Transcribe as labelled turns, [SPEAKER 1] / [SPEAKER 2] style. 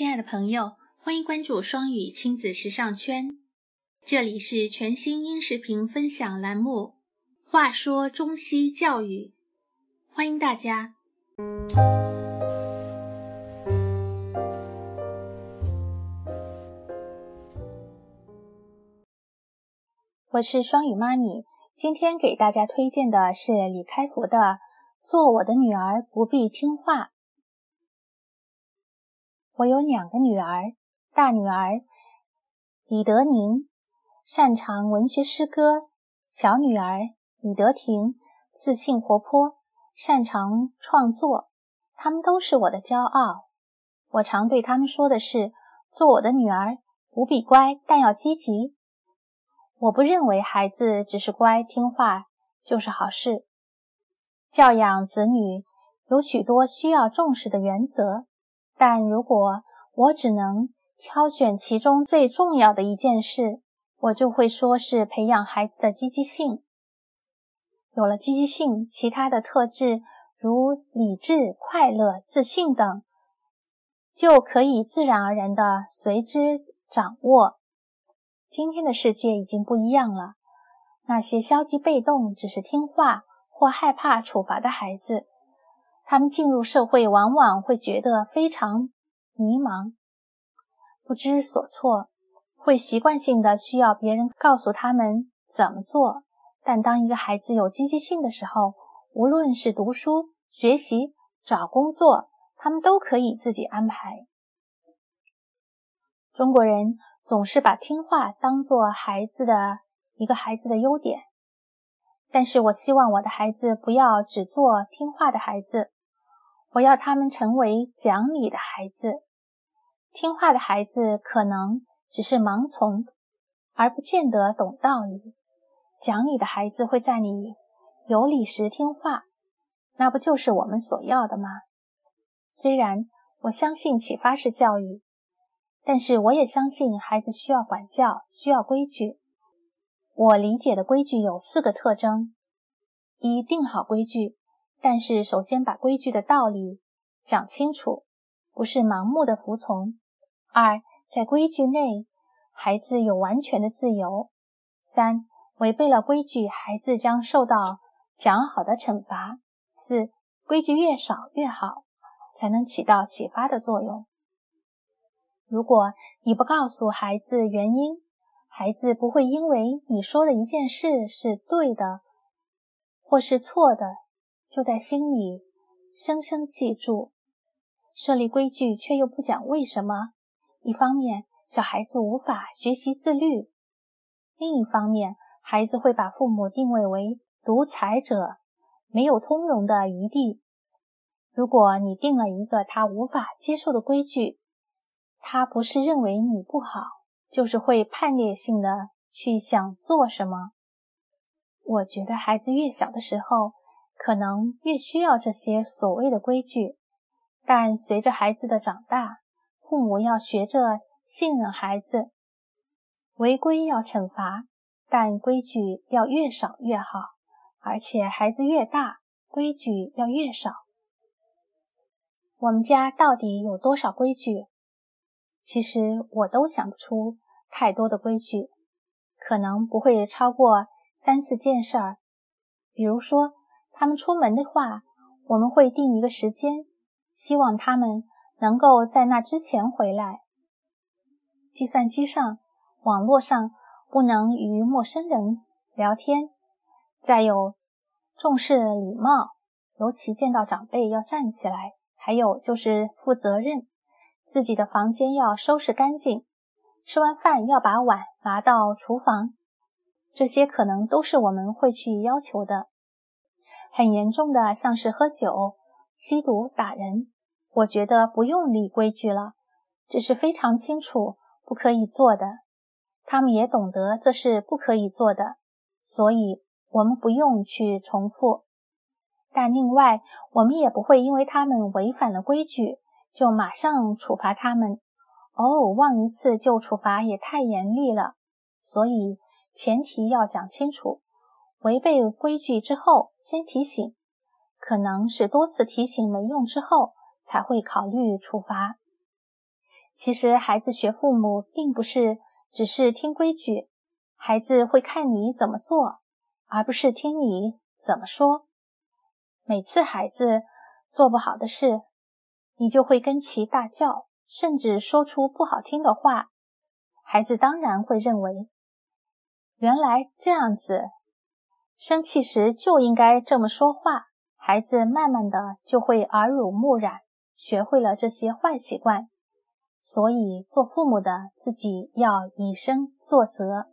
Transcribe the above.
[SPEAKER 1] 亲爱的朋友，欢迎关注双语亲子时尚圈，这里是全新音视频分享栏目。话说中西教育，欢迎大家。
[SPEAKER 2] 我是双语妈咪，今天给大家推荐的是李开复的《做我的女儿不必听话》。我有两个女儿，大女儿李德宁擅长文学诗歌，小女儿李德婷自信活泼，擅长创作。她们都是我的骄傲。我常对她们说的是：做我的女儿不必乖，但要积极。我不认为孩子只是乖听话就是好事。教养子女有许多需要重视的原则。但如果我只能挑选其中最重要的一件事，我就会说是培养孩子的积极性。有了积极性，其他的特质如理智、快乐、自信等，就可以自然而然地随之掌握。今天的世界已经不一样了，那些消极被动、只是听话或害怕处罚的孩子。他们进入社会，往往会觉得非常迷茫、不知所措，会习惯性的需要别人告诉他们怎么做。但当一个孩子有积极性的时候，无论是读书、学习、找工作，他们都可以自己安排。中国人总是把听话当做孩子的一个孩子的优点，但是我希望我的孩子不要只做听话的孩子。我要他们成为讲理的孩子，听话的孩子可能只是盲从，而不见得懂道理。讲理的孩子会在你有理时听话，那不就是我们所要的吗？虽然我相信启发式教育，但是我也相信孩子需要管教，需要规矩。我理解的规矩有四个特征：一、定好规矩。但是，首先把规矩的道理讲清楚，不是盲目的服从。二，在规矩内，孩子有完全的自由。三，违背了规矩，孩子将受到讲好的惩罚。四，规矩越少越好，才能起到启发的作用。如果你不告诉孩子原因，孩子不会因为你说的一件事是对的，或是错的。就在心里深深记住，设立规矩却又不讲为什么。一方面，小孩子无法学习自律；另一方面，孩子会把父母定位为独裁者，没有通融的余地。如果你定了一个他无法接受的规矩，他不是认为你不好，就是会叛逆性的去想做什么。我觉得孩子越小的时候。可能越需要这些所谓的规矩，但随着孩子的长大，父母要学着信任孩子。违规要惩罚，但规矩要越少越好，而且孩子越大，规矩要越少。我们家到底有多少规矩？其实我都想不出太多的规矩，可能不会超过三四件事儿，比如说。他们出门的话，我们会定一个时间，希望他们能够在那之前回来。计算机上、网络上不能与陌生人聊天。再有，重视礼貌，尤其见到长辈要站起来。还有就是负责任，自己的房间要收拾干净，吃完饭要把碗拿到厨房。这些可能都是我们会去要求的。很严重的，像是喝酒、吸毒、打人，我觉得不用立规矩了，只是非常清楚不可以做的。他们也懂得这是不可以做的，所以我们不用去重复。但另外，我们也不会因为他们违反了规矩就马上处罚他们。哦，忘一次就处罚也太严厉了。所以前提要讲清楚。违背规矩之后，先提醒，可能是多次提醒没用之后，才会考虑处罚。其实，孩子学父母，并不是只是听规矩，孩子会看你怎么做，而不是听你怎么说。每次孩子做不好的事，你就会跟其大叫，甚至说出不好听的话，孩子当然会认为，原来这样子，生气时就应该这么说话。孩子慢慢的就会耳濡目染，学会了这些坏习惯。所以，做父母的自己要以身作则。